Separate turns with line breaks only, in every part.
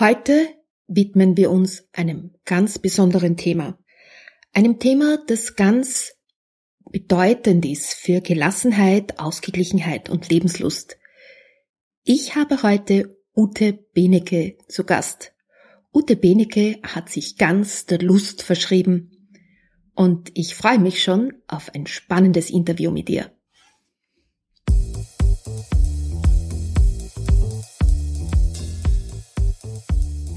Heute widmen wir uns einem ganz besonderen Thema. Einem Thema, das ganz bedeutend ist für Gelassenheit, Ausgeglichenheit und Lebenslust. Ich habe heute Ute Benecke zu Gast. Ute Benecke hat sich ganz der Lust verschrieben und ich freue mich schon auf ein spannendes Interview mit ihr.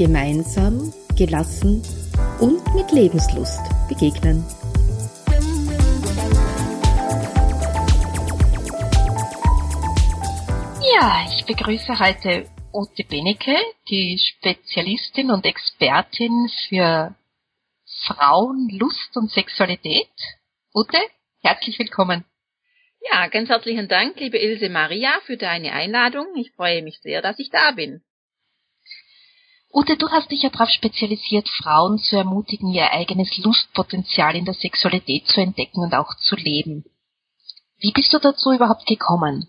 gemeinsam, gelassen und mit Lebenslust begegnen.
Ja, ich begrüße heute Ute Benecke, die Spezialistin und Expertin für Frauen, Lust und Sexualität. Ute, herzlich willkommen.
Ja, ganz herzlichen Dank, liebe Ilse Maria, für deine Einladung. Ich freue mich sehr, dass ich da bin.
Ute, du hast dich ja darauf spezialisiert, Frauen zu ermutigen, ihr eigenes Lustpotenzial in der Sexualität zu entdecken und auch zu leben. Wie bist du dazu überhaupt gekommen?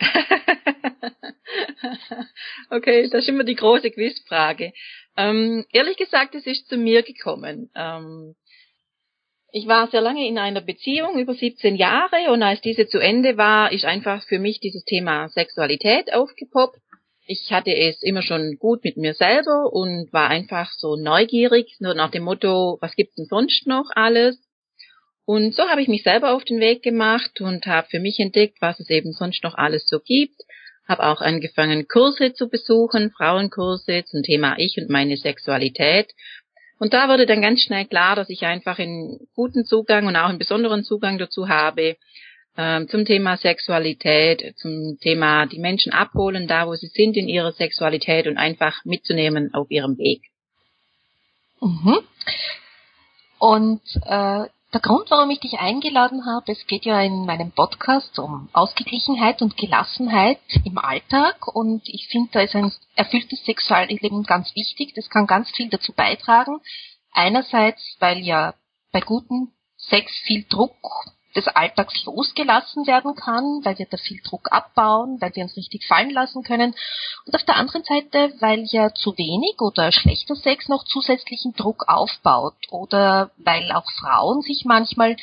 okay, das ist immer die große Quizfrage. Ähm, ehrlich gesagt, es ist zu mir gekommen. Ähm, ich war sehr lange in einer Beziehung, über 17 Jahre, und als diese zu Ende war, ist einfach für mich dieses Thema Sexualität aufgepoppt ich hatte es immer schon gut mit mir selber und war einfach so neugierig, nur nach dem Motto, was gibt's denn sonst noch alles? Und so habe ich mich selber auf den Weg gemacht und habe für mich entdeckt, was es eben sonst noch alles so gibt. Habe auch angefangen, Kurse zu besuchen, Frauenkurse zum Thema Ich und meine Sexualität. Und da wurde dann ganz schnell klar, dass ich einfach einen guten Zugang und auch einen besonderen Zugang dazu habe, zum Thema Sexualität, zum Thema die Menschen abholen, da wo sie sind in ihrer Sexualität und einfach mitzunehmen auf ihrem Weg.
Mhm. Und äh, der Grund, warum ich dich eingeladen habe, es geht ja in meinem Podcast um Ausgeglichenheit und Gelassenheit im Alltag und ich finde, da ist ein erfülltes Sexualleben ganz wichtig. Das kann ganz viel dazu beitragen. Einerseits, weil ja bei gutem Sex viel Druck des Alltags losgelassen werden kann, weil wir da viel Druck abbauen, weil wir uns richtig fallen lassen können. Und auf der anderen Seite, weil ja zu wenig oder schlechter Sex noch zusätzlichen Druck aufbaut oder weil auch Frauen sich manchmal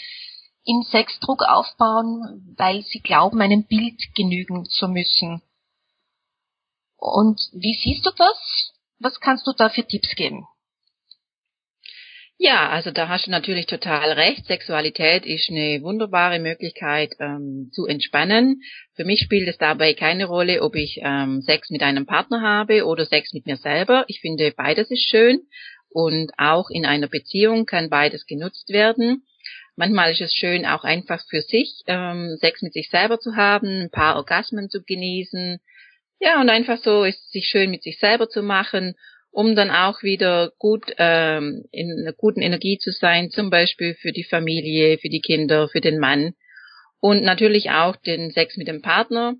in Sexdruck aufbauen, weil sie glauben, einem Bild genügen zu müssen. Und wie siehst du das? Was kannst du da für Tipps geben?
Ja, also da hast du natürlich total recht. Sexualität ist eine wunderbare Möglichkeit ähm, zu entspannen. Für mich spielt es dabei keine Rolle, ob ich ähm, Sex mit einem Partner habe oder Sex mit mir selber. Ich finde, beides ist schön und auch in einer Beziehung kann beides genutzt werden. Manchmal ist es schön, auch einfach für sich ähm, Sex mit sich selber zu haben, ein paar Orgasmen zu genießen. Ja, und einfach so ist es sich schön mit sich selber zu machen um dann auch wieder gut ähm, in einer guten Energie zu sein, zum Beispiel für die Familie, für die Kinder, für den Mann. Und natürlich auch den Sex mit dem Partner.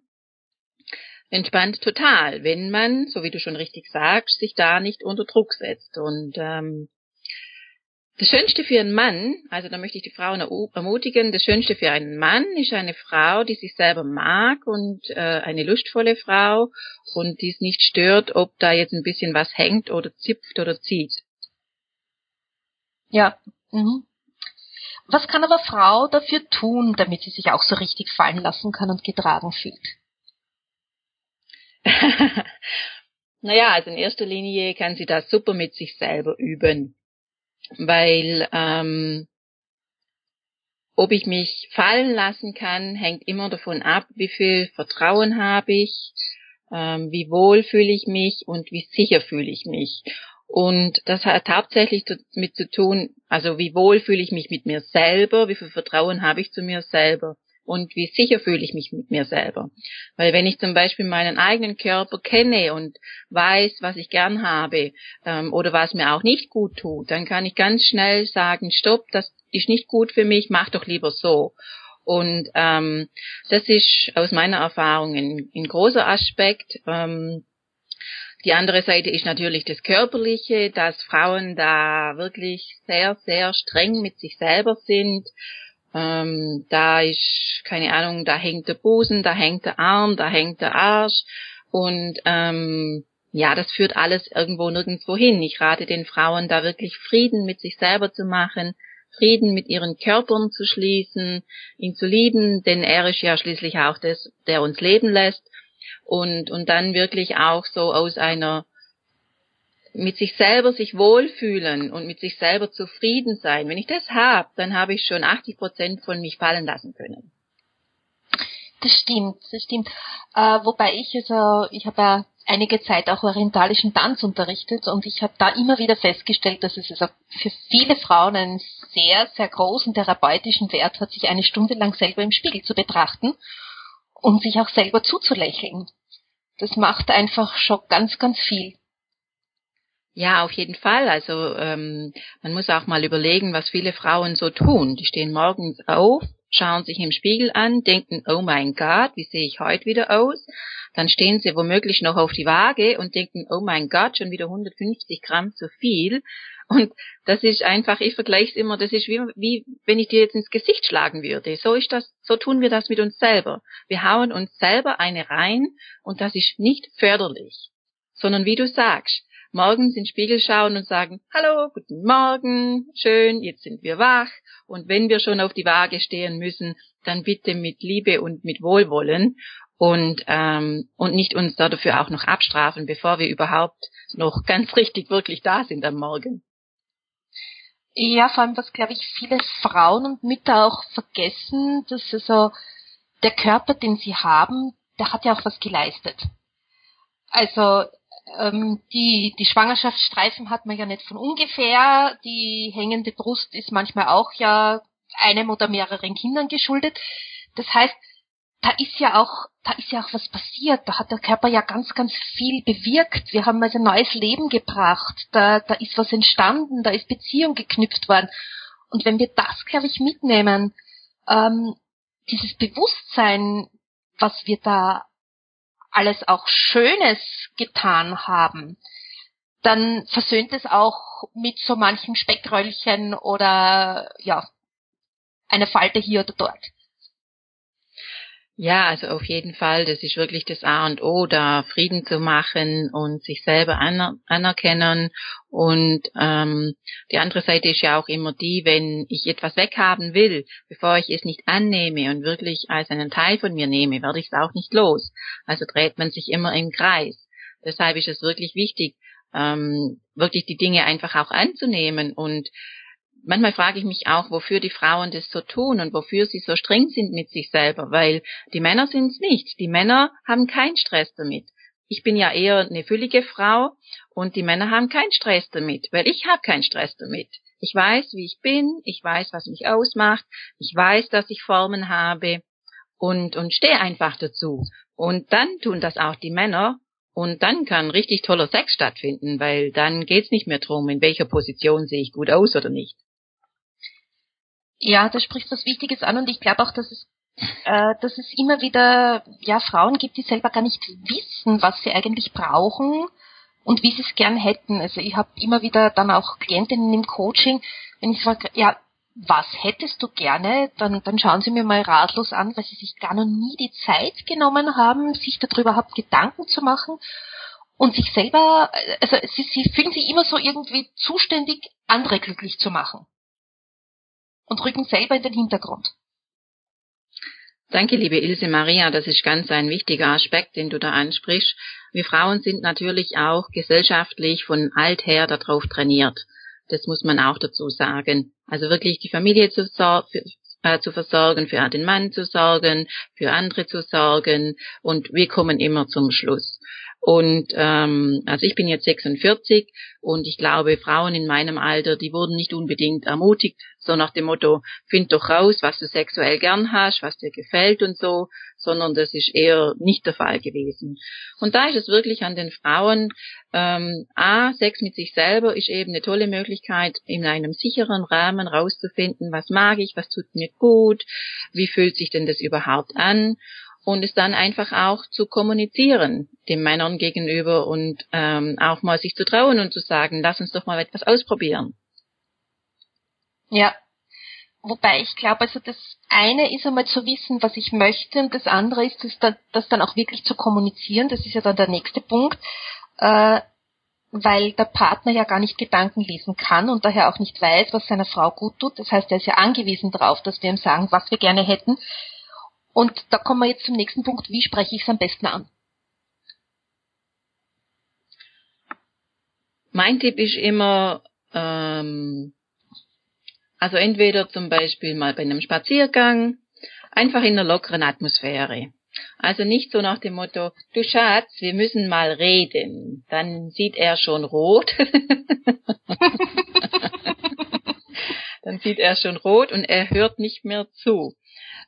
Entspannt total, wenn man, so wie du schon richtig sagst, sich da nicht unter Druck setzt. Und ähm, das Schönste für einen Mann, also da möchte ich die Frauen ermutigen, das Schönste für einen Mann ist eine Frau, die sich selber mag und äh, eine lustvolle Frau und die es nicht stört, ob da jetzt ein bisschen was hängt oder zipft oder zieht.
Ja. Mhm. Was kann aber Frau dafür tun, damit sie sich auch so richtig fallen lassen kann und getragen fühlt?
naja, also in erster Linie kann sie das super mit sich selber üben weil ähm, ob ich mich fallen lassen kann, hängt immer davon ab, wie viel Vertrauen habe ich, ähm, wie wohl fühle ich mich und wie sicher fühle ich mich. Und das hat hauptsächlich damit zu tun, also wie wohl fühle ich mich mit mir selber, wie viel Vertrauen habe ich zu mir selber. Und wie sicher fühle ich mich mit mir selber. Weil wenn ich zum Beispiel meinen eigenen Körper kenne und weiß, was ich gern habe ähm, oder was mir auch nicht gut tut, dann kann ich ganz schnell sagen, stopp, das ist nicht gut für mich, mach doch lieber so. Und ähm, das ist aus meiner Erfahrung ein, ein großer Aspekt. Ähm, die andere Seite ist natürlich das Körperliche, dass Frauen da wirklich sehr, sehr streng mit sich selber sind. Ähm, da ist, keine Ahnung, da hängt der Busen, da hängt der Arm, da hängt der Arsch. Und ähm, ja, das führt alles irgendwo nirgendwo hin. Ich rate den Frauen da wirklich Frieden mit sich selber zu machen, Frieden mit ihren Körpern zu schließen, ihn zu lieben, denn er ist ja schließlich auch das, der uns leben lässt und, und dann wirklich auch so aus einer mit sich selber sich wohlfühlen und mit sich selber zufrieden sein. Wenn ich das habe, dann habe ich schon 80 Prozent von mich fallen lassen können.
Das stimmt, das stimmt. Äh, wobei ich also, ich habe ja einige Zeit auch orientalischen Tanz unterrichtet und ich habe da immer wieder festgestellt, dass es also für viele Frauen einen sehr, sehr großen therapeutischen Wert hat, sich eine Stunde lang selber im Spiegel zu betrachten und sich auch selber zuzulächeln. Das macht einfach schon ganz, ganz viel.
Ja, auf jeden Fall. Also ähm, man muss auch mal überlegen, was viele Frauen so tun. Die stehen morgens auf, schauen sich im Spiegel an, denken, oh mein Gott, wie sehe ich heute wieder aus? Dann stehen sie womöglich noch auf die Waage und denken, oh mein Gott, schon wieder 150 Gramm zu viel. Und das ist einfach, ich vergleiche es immer, das ist wie, wie wenn ich dir jetzt ins Gesicht schlagen würde. So ist das, so tun wir das mit uns selber. Wir hauen uns selber eine rein und das ist nicht förderlich. Sondern wie du sagst, morgens in den Spiegel schauen und sagen, hallo, guten Morgen, schön, jetzt sind wir wach. Und wenn wir schon auf die Waage stehen müssen, dann bitte mit Liebe und mit Wohlwollen und, ähm, und nicht uns dafür auch noch abstrafen, bevor wir überhaupt noch ganz richtig wirklich da sind am Morgen.
Ja, vor allem, was glaube ich viele Frauen und Mütter auch vergessen, dass also der Körper, den sie haben, der hat ja auch was geleistet. Also ähm, die, die Schwangerschaftsstreifen hat man ja nicht von ungefähr. Die hängende Brust ist manchmal auch ja einem oder mehreren Kindern geschuldet. Das heißt, da ist ja auch, da ist ja auch was passiert. Da hat der Körper ja ganz, ganz viel bewirkt. Wir haben also ein neues Leben gebracht. Da, da ist was entstanden. Da ist Beziehung geknüpft worden. Und wenn wir das, glaube ich, mitnehmen, ähm, dieses Bewusstsein, was wir da alles auch Schönes getan haben, dann versöhnt es auch mit so manchen Speckröllchen oder ja, eine Falte hier oder dort.
Ja, also auf jeden Fall, das ist wirklich das A und O, da Frieden zu machen und sich selber aner anerkennen. Und ähm, die andere Seite ist ja auch immer die, wenn ich etwas weghaben will, bevor ich es nicht annehme und wirklich als einen Teil von mir nehme, werde ich es auch nicht los. Also dreht man sich immer im Kreis. Deshalb ist es wirklich wichtig, ähm, wirklich die Dinge einfach auch anzunehmen und manchmal frage ich mich auch, wofür die Frauen das so tun und wofür sie so streng sind mit sich selber, weil die Männer sind es nicht. Die Männer haben keinen Stress damit. Ich bin ja eher eine füllige Frau und die Männer haben keinen Stress damit, weil ich habe keinen Stress damit. Ich weiß, wie ich bin, ich weiß, was mich ausmacht, ich weiß, dass ich Formen habe und, und stehe einfach dazu. Und dann tun das auch die Männer und dann kann richtig toller Sex stattfinden, weil dann geht's nicht mehr drum, in welcher Position sehe ich gut aus oder nicht.
Ja, da spricht was Wichtiges an und ich glaube auch, dass es äh, dass es immer wieder ja Frauen gibt, die selber gar nicht wissen, was sie eigentlich brauchen und wie sie es gern hätten. Also ich habe immer wieder dann auch Klientinnen im Coaching, wenn ich frage, ja, was hättest du gerne, dann, dann schauen sie mir mal ratlos an, weil sie sich gar noch nie die Zeit genommen haben, sich darüber überhaupt Gedanken zu machen und sich selber, also sie, sie fühlen sich immer so irgendwie zuständig, andere glücklich zu machen und rücken selber in den Hintergrund.
Danke, liebe Ilse Maria. Das ist ganz ein wichtiger Aspekt, den du da ansprichst. Wir Frauen sind natürlich auch gesellschaftlich von alther darauf trainiert. Das muss man auch dazu sagen. Also wirklich die Familie zu, äh, zu versorgen, für den Mann zu sorgen, für andere zu sorgen und wir kommen immer zum Schluss. Und ähm, also ich bin jetzt 46 und ich glaube, Frauen in meinem Alter, die wurden nicht unbedingt ermutigt, so nach dem Motto, find doch raus, was du sexuell gern hast, was dir gefällt und so, sondern das ist eher nicht der Fall gewesen. Und da ist es wirklich an den Frauen, ähm, A, Sex mit sich selber ist eben eine tolle Möglichkeit, in einem sicheren Rahmen rauszufinden, was mag ich, was tut mir gut, wie fühlt sich denn das überhaupt an und es dann einfach auch zu kommunizieren den Männern gegenüber und ähm, auch mal sich zu trauen und zu sagen, lass uns doch mal etwas ausprobieren.
Ja. Wobei ich glaube, also das eine ist einmal zu wissen, was ich möchte, und das andere ist, das dann, das dann auch wirklich zu kommunizieren. Das ist ja dann der nächste Punkt, äh, weil der Partner ja gar nicht Gedanken lesen kann und daher auch nicht weiß, was seiner Frau gut tut. Das heißt, er ist ja angewiesen darauf, dass wir ihm sagen, was wir gerne hätten. Und da kommen wir jetzt zum nächsten Punkt, wie spreche ich es am besten an?
Mein Tipp ist immer, ähm, also entweder zum Beispiel mal bei einem Spaziergang, einfach in einer lockeren Atmosphäre. Also nicht so nach dem Motto, du Schatz, wir müssen mal reden. Dann sieht er schon rot. Dann sieht er schon rot und er hört nicht mehr zu.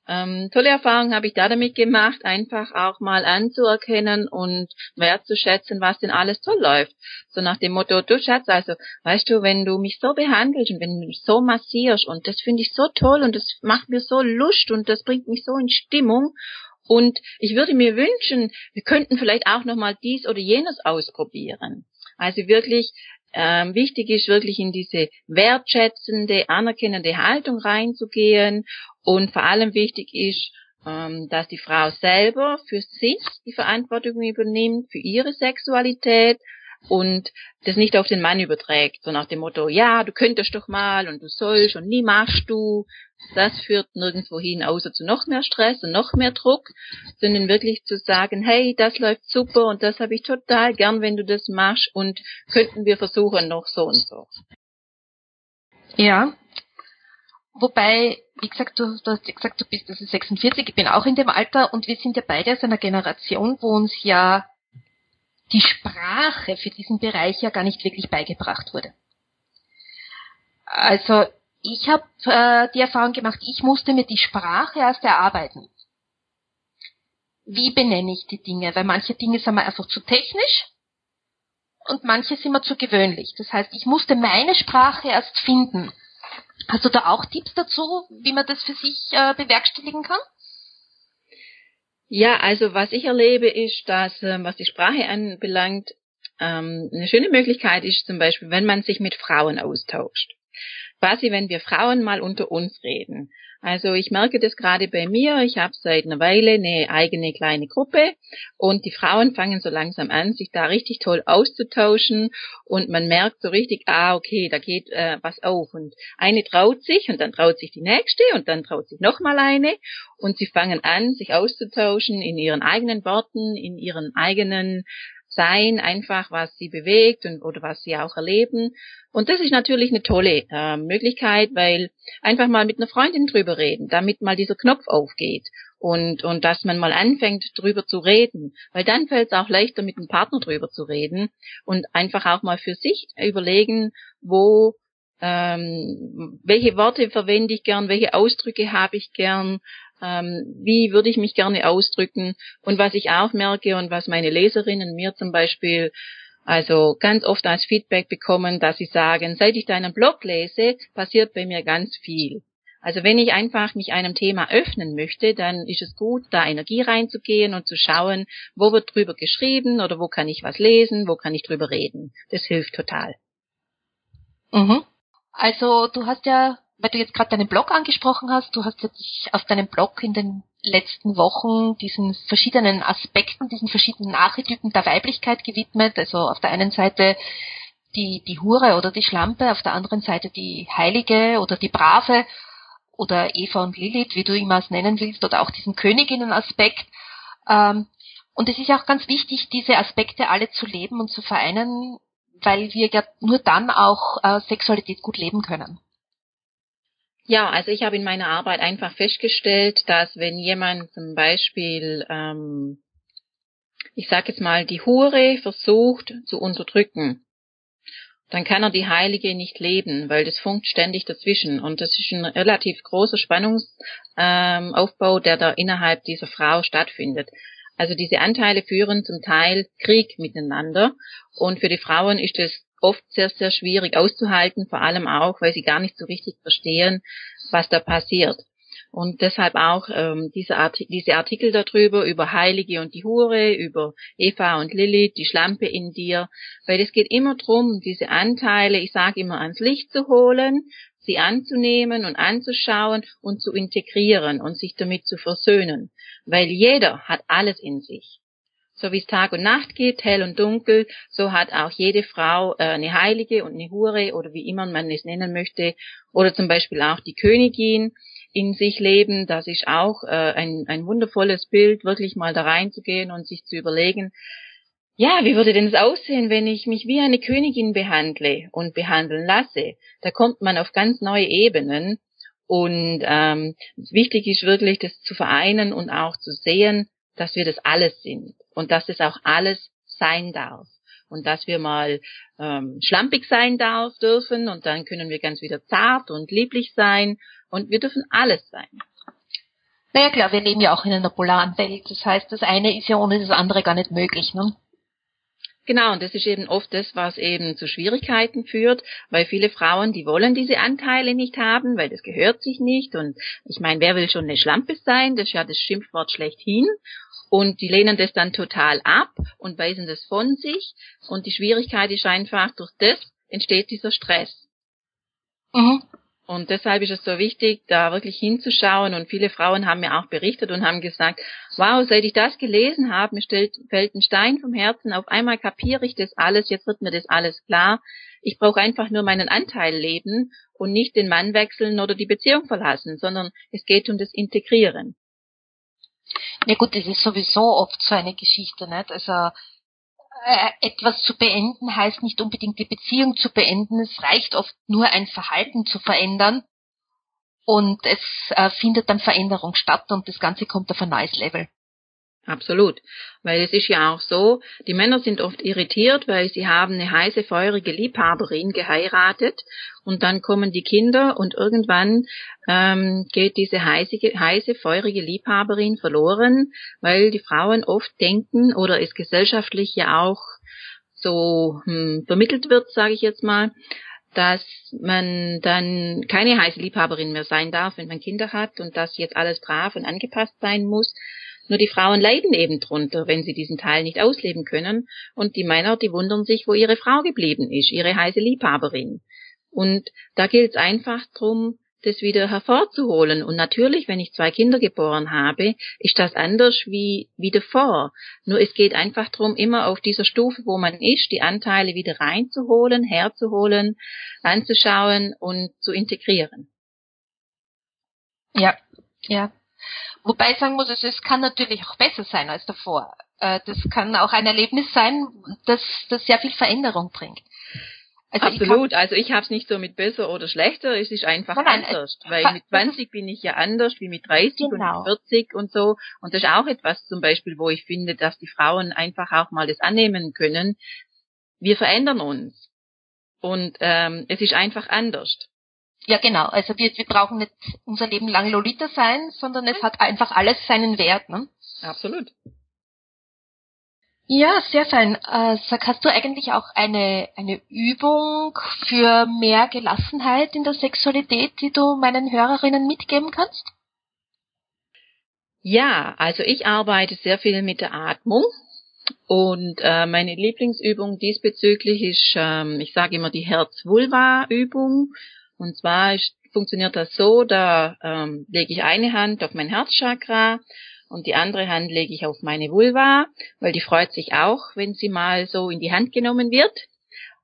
Ähm, tolle Erfahrungen habe ich da damit gemacht, einfach auch mal anzuerkennen und wertzuschätzen, was denn alles toll läuft. So nach dem Motto, du Schatz, also, weißt du, wenn du mich so behandelst und wenn du mich so massierst und das finde ich so toll und das macht mir so Lust und das bringt mich so in Stimmung und ich würde mir wünschen, wir könnten vielleicht auch nochmal dies oder jenes ausprobieren. Also wirklich ähm, wichtig ist wirklich in diese wertschätzende, anerkennende Haltung reinzugehen und vor allem wichtig ist, ähm, dass die Frau selber für sich die Verantwortung übernimmt, für ihre Sexualität und das nicht auf den Mann überträgt, so nach dem Motto, ja, du könntest doch mal und du sollst und nie machst du. Das führt nirgendwo hin, außer zu noch mehr Stress und noch mehr Druck, sondern wirklich zu sagen, hey, das läuft super und das habe ich total gern, wenn du das machst und könnten wir versuchen noch so und so.
Ja, Wobei, wie gesagt, du, du hast gesagt, du bist also 46, ich bin auch in dem Alter und wir sind ja beide aus einer Generation, wo uns ja die Sprache für diesen Bereich ja gar nicht wirklich beigebracht wurde. Also ich habe äh, die Erfahrung gemacht, ich musste mir die Sprache erst erarbeiten. Wie benenne ich die Dinge? Weil manche Dinge sind mir einfach zu technisch und manche sind mir zu gewöhnlich. Das heißt, ich musste meine Sprache erst finden. Hast du da auch Tipps dazu, wie man das für sich äh, bewerkstelligen kann?
Ja, also was ich erlebe ist, dass ähm, was die Sprache anbelangt, ähm, eine schöne Möglichkeit ist zum Beispiel, wenn man sich mit Frauen austauscht. Quasi, wenn wir Frauen mal unter uns reden. Also ich merke das gerade bei mir. Ich habe seit einer Weile eine eigene kleine Gruppe und die Frauen fangen so langsam an, sich da richtig toll auszutauschen und man merkt so richtig, ah okay, da geht äh, was auf und eine traut sich und dann traut sich die nächste und dann traut sich noch mal eine und sie fangen an, sich auszutauschen in ihren eigenen Worten, in ihren eigenen sein, einfach was sie bewegt und oder was sie auch erleben. Und das ist natürlich eine tolle äh, Möglichkeit, weil einfach mal mit einer Freundin drüber reden, damit mal dieser Knopf aufgeht und und dass man mal anfängt drüber zu reden, weil dann fällt es auch leichter mit dem Partner drüber zu reden und einfach auch mal für sich überlegen, wo ähm, welche Worte verwende ich gern, welche Ausdrücke habe ich gern, ähm, wie würde ich mich gerne ausdrücken und was ich auch merke und was meine Leserinnen mir zum Beispiel also ganz oft als Feedback bekommen, dass sie sagen, seit ich deinen Blog lese, passiert bei mir ganz viel. Also wenn ich einfach mich einem Thema öffnen möchte, dann ist es gut, da Energie reinzugehen und zu schauen, wo wird drüber geschrieben oder wo kann ich was lesen, wo kann ich drüber reden. Das hilft total.
Mhm. Also du hast ja weil du jetzt gerade deinen Blog angesprochen hast, du hast dich auf deinem Blog in den letzten Wochen diesen verschiedenen Aspekten, diesen verschiedenen Archetypen der Weiblichkeit gewidmet. Also auf der einen Seite die, die Hure oder die Schlampe, auf der anderen Seite die Heilige oder die Brave oder Eva und Lilith, wie du immer es nennen willst, oder auch diesen Königinnenaspekt. Ähm, und es ist auch ganz wichtig, diese Aspekte alle zu leben und zu vereinen, weil wir ja nur dann auch äh, Sexualität gut leben können.
Ja, also ich habe in meiner Arbeit einfach festgestellt, dass wenn jemand zum Beispiel ähm, ich sage jetzt mal, die Hure versucht zu unterdrücken, dann kann er die Heilige nicht leben, weil das funkt ständig dazwischen. Und das ist ein relativ großer Spannungsaufbau, ähm, der da innerhalb dieser Frau stattfindet. Also diese Anteile führen zum Teil Krieg miteinander. Und für die Frauen ist es oft sehr, sehr schwierig auszuhalten, vor allem auch, weil sie gar nicht so richtig verstehen, was da passiert. Und deshalb auch ähm, diese, Arti diese Artikel darüber, über Heilige und die Hure, über Eva und Lilith, die Schlampe in dir, weil es geht immer drum, diese Anteile, ich sage immer, ans Licht zu holen, sie anzunehmen und anzuschauen und zu integrieren und sich damit zu versöhnen, weil jeder hat alles in sich. So wie es Tag und Nacht gibt, hell und dunkel, so hat auch jede Frau äh, eine Heilige und eine Hure oder wie immer man es nennen möchte, oder zum Beispiel auch die Königin in sich leben. Das ist auch äh, ein, ein wundervolles Bild, wirklich mal da reinzugehen und sich zu überlegen, ja, wie würde denn es aussehen, wenn ich mich wie eine Königin behandle und behandeln lasse? Da kommt man auf ganz neue Ebenen. Und ähm, wichtig ist wirklich, das zu vereinen und auch zu sehen, dass wir das alles sind und dass es auch alles sein darf und dass wir mal ähm, schlampig sein darf dürfen und dann können wir ganz wieder zart und lieblich sein und wir dürfen alles sein.
Naja klar, wir leben ja auch in einer polaren Welt. Das heißt, das eine ist ja ohne das andere gar nicht möglich. Ne?
Genau, und das ist eben oft das, was eben zu Schwierigkeiten führt, weil viele Frauen, die wollen diese Anteile nicht haben, weil das gehört sich nicht. Und ich meine, wer will schon eine Schlampe sein? Das ist ja das Schimpfwort schlechthin. Und die lehnen das dann total ab und weisen das von sich. Und die Schwierigkeit ist einfach, durch das entsteht dieser Stress. Mhm. Und deshalb ist es so wichtig, da wirklich hinzuschauen. Und viele Frauen haben mir auch berichtet und haben gesagt, wow, seit ich das gelesen habe, mir stellt, fällt ein Stein vom Herzen. Auf einmal kapiere ich das alles. Jetzt wird mir das alles klar. Ich brauche einfach nur meinen Anteil leben und nicht den Mann wechseln oder die Beziehung verlassen, sondern es geht um das Integrieren.
Ja gut, das ist sowieso oft so eine Geschichte, nicht? Also etwas zu beenden heißt nicht unbedingt die Beziehung zu beenden. Es reicht oft nur ein Verhalten zu verändern und es äh, findet dann Veränderung statt und das Ganze kommt auf ein neues Level.
Absolut. Weil es ist ja auch so, die Männer sind oft irritiert, weil sie haben eine heiße, feurige Liebhaberin geheiratet und dann kommen die Kinder und irgendwann ähm, geht diese heiße, heiße, feurige Liebhaberin verloren, weil die Frauen oft denken oder es gesellschaftlich ja auch so hm, vermittelt wird, sage ich jetzt mal, dass man dann keine heiße Liebhaberin mehr sein darf, wenn man Kinder hat und dass jetzt alles brav und angepasst sein muss. Nur die Frauen leiden eben drunter, wenn sie diesen Teil nicht ausleben können. Und die Männer, die wundern sich, wo ihre Frau geblieben ist, ihre heiße Liebhaberin. Und da gilt es einfach drum, das wieder hervorzuholen. Und natürlich, wenn ich zwei Kinder geboren habe, ist das anders wie, wie davor. Nur es geht einfach drum, immer auf dieser Stufe, wo man ist, die Anteile wieder reinzuholen, herzuholen, anzuschauen und zu integrieren.
Ja, ja. Wobei ich sagen muss, es kann natürlich auch besser sein als davor. Äh, das kann auch ein Erlebnis sein, das, das sehr viel Veränderung bringt.
Also Absolut, ich also ich habe es nicht so mit besser oder schlechter, es ist einfach nein, anders. Weil mit 20 bin ich ja anders wie mit 30 genau. und mit 40 genau. und so. Und das ist auch etwas zum Beispiel, wo ich finde, dass die Frauen einfach auch mal das annehmen können. Wir verändern uns. Und ähm, es ist einfach anders.
Ja, genau. Also wir, wir brauchen nicht unser Leben lang Lolita sein, sondern es hat einfach alles seinen Wert. Ne?
Absolut.
Ja, sehr fein. Äh, sag, hast du eigentlich auch eine, eine Übung für mehr Gelassenheit in der Sexualität, die du meinen Hörerinnen mitgeben kannst?
Ja, also ich arbeite sehr viel mit der Atmung und äh, meine Lieblingsübung diesbezüglich ist, ähm, ich sage immer die Herz-Vulva-Übung und zwar funktioniert das so, da ähm, lege ich eine Hand auf mein Herzchakra und die andere Hand lege ich auf meine Vulva, weil die freut sich auch, wenn sie mal so in die Hand genommen wird.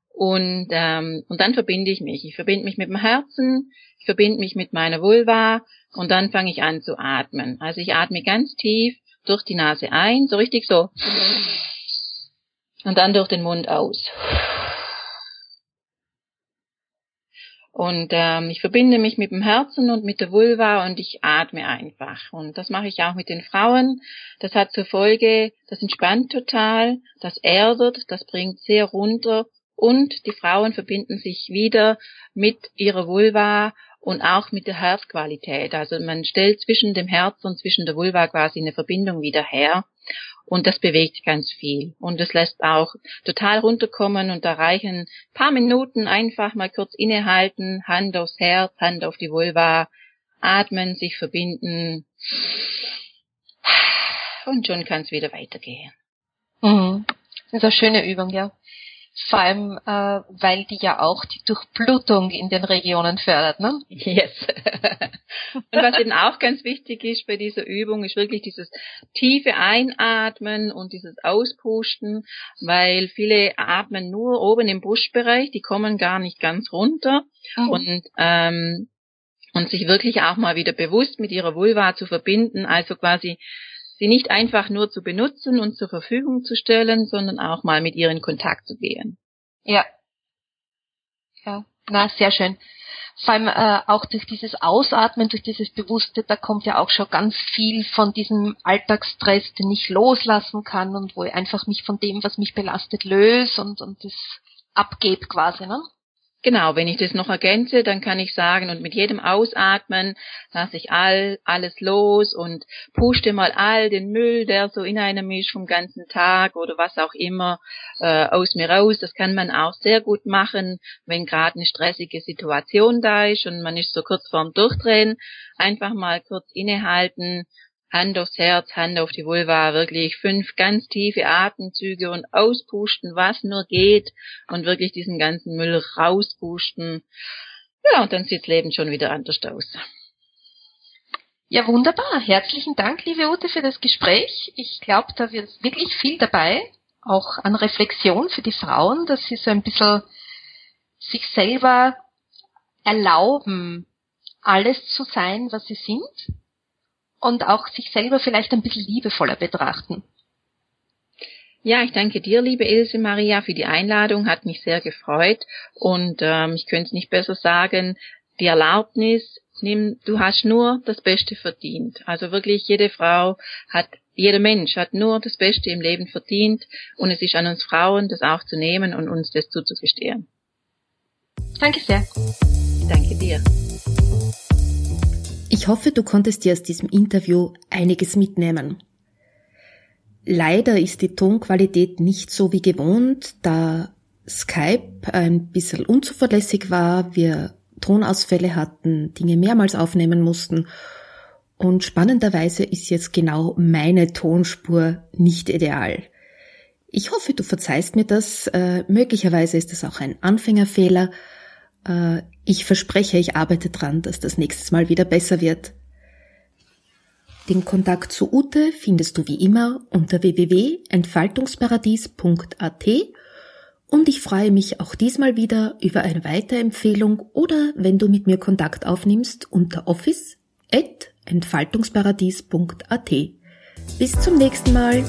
Und, ähm, und dann verbinde ich mich. Ich verbinde mich mit dem Herzen, ich verbinde mich mit meiner Vulva und dann fange ich an zu atmen. Also ich atme ganz tief durch die Nase ein, so richtig so. Und dann durch den Mund aus. Und ähm, ich verbinde mich mit dem Herzen und mit der Vulva und ich atme einfach. Und das mache ich auch mit den Frauen. Das hat zur Folge, das entspannt total, das erdet, das bringt sehr runter und die Frauen verbinden sich wieder mit ihrer Vulva und auch mit der Herzqualität. Also man stellt zwischen dem Herz und zwischen der Vulva quasi eine Verbindung wieder her. Und das bewegt ganz viel. Und es lässt auch total runterkommen und da reichen paar Minuten einfach mal kurz innehalten, Hand aufs Herz, Hand auf die Vulva, atmen, sich verbinden. Und schon kann es wieder weitergehen.
Mhm. Das ist eine schöne Übung, ja vor allem äh, weil die ja auch die Durchblutung in den Regionen fördert, ne?
Yes. und was eben auch ganz wichtig ist bei dieser Übung, ist wirklich dieses tiefe Einatmen und dieses Auspusten, weil viele atmen nur oben im Brustbereich, die kommen gar nicht ganz runter mhm. und ähm, und sich wirklich auch mal wieder bewusst mit ihrer Vulva zu verbinden, also quasi sie nicht einfach nur zu benutzen und zur Verfügung zu stellen, sondern auch mal mit ihr in Kontakt zu gehen.
Ja. Ja, na, sehr schön. Vor allem äh, auch durch dieses Ausatmen, durch dieses Bewusste, da kommt ja auch schon ganz viel von diesem Alltagsstress, den ich loslassen kann und wo ich einfach mich von dem, was mich belastet, löse und, und das abgebe quasi, ne?
Genau, wenn ich das noch ergänze, dann kann ich sagen, und mit jedem Ausatmen lasse ich all, alles los und puste mal all den Müll, der so in einem ist vom ganzen Tag oder was auch immer, äh, aus mir raus. Das kann man auch sehr gut machen, wenn gerade eine stressige Situation da ist und man ist so kurz vorm Durchdrehen. Einfach mal kurz innehalten Hand aufs Herz, Hand auf die Vulva, wirklich fünf ganz tiefe Atemzüge und auspusten, was nur geht und wirklich diesen ganzen Müll rauspusten. Ja, und dann sieht das Leben schon wieder anders aus.
Ja, wunderbar. Herzlichen Dank, liebe Ute, für das Gespräch. Ich glaube, da wird wirklich viel dabei, auch an Reflexion für die Frauen, dass sie so ein bisschen sich selber erlauben, alles zu sein, was sie sind und auch sich selber vielleicht ein bisschen liebevoller betrachten.
Ja, ich danke dir, liebe Ilse Maria, für die Einladung, hat mich sehr gefreut und ähm, ich könnte es nicht besser sagen, die Erlaubnis, nimm, du hast nur das Beste verdient. Also wirklich jede Frau hat, jeder Mensch hat nur das Beste im Leben verdient und es ist an uns Frauen, das auch zu nehmen und uns das zuzugestehen.
Danke sehr.
Danke dir.
Ich hoffe, du konntest dir aus diesem Interview einiges mitnehmen. Leider ist die Tonqualität nicht so wie gewohnt, da Skype ein bisschen unzuverlässig war, wir Tonausfälle hatten, Dinge mehrmals aufnehmen mussten und spannenderweise ist jetzt genau meine Tonspur nicht ideal. Ich hoffe, du verzeihst mir das. Äh, möglicherweise ist das auch ein Anfängerfehler. Äh, ich verspreche, ich arbeite dran, dass das nächstes Mal wieder besser wird. Den Kontakt zu Ute findest du wie immer unter www.entfaltungsparadies.at und ich freue mich auch diesmal wieder über eine Weiterempfehlung oder wenn du mit mir Kontakt aufnimmst unter office.entfaltungsparadies.at. Bis zum nächsten Mal.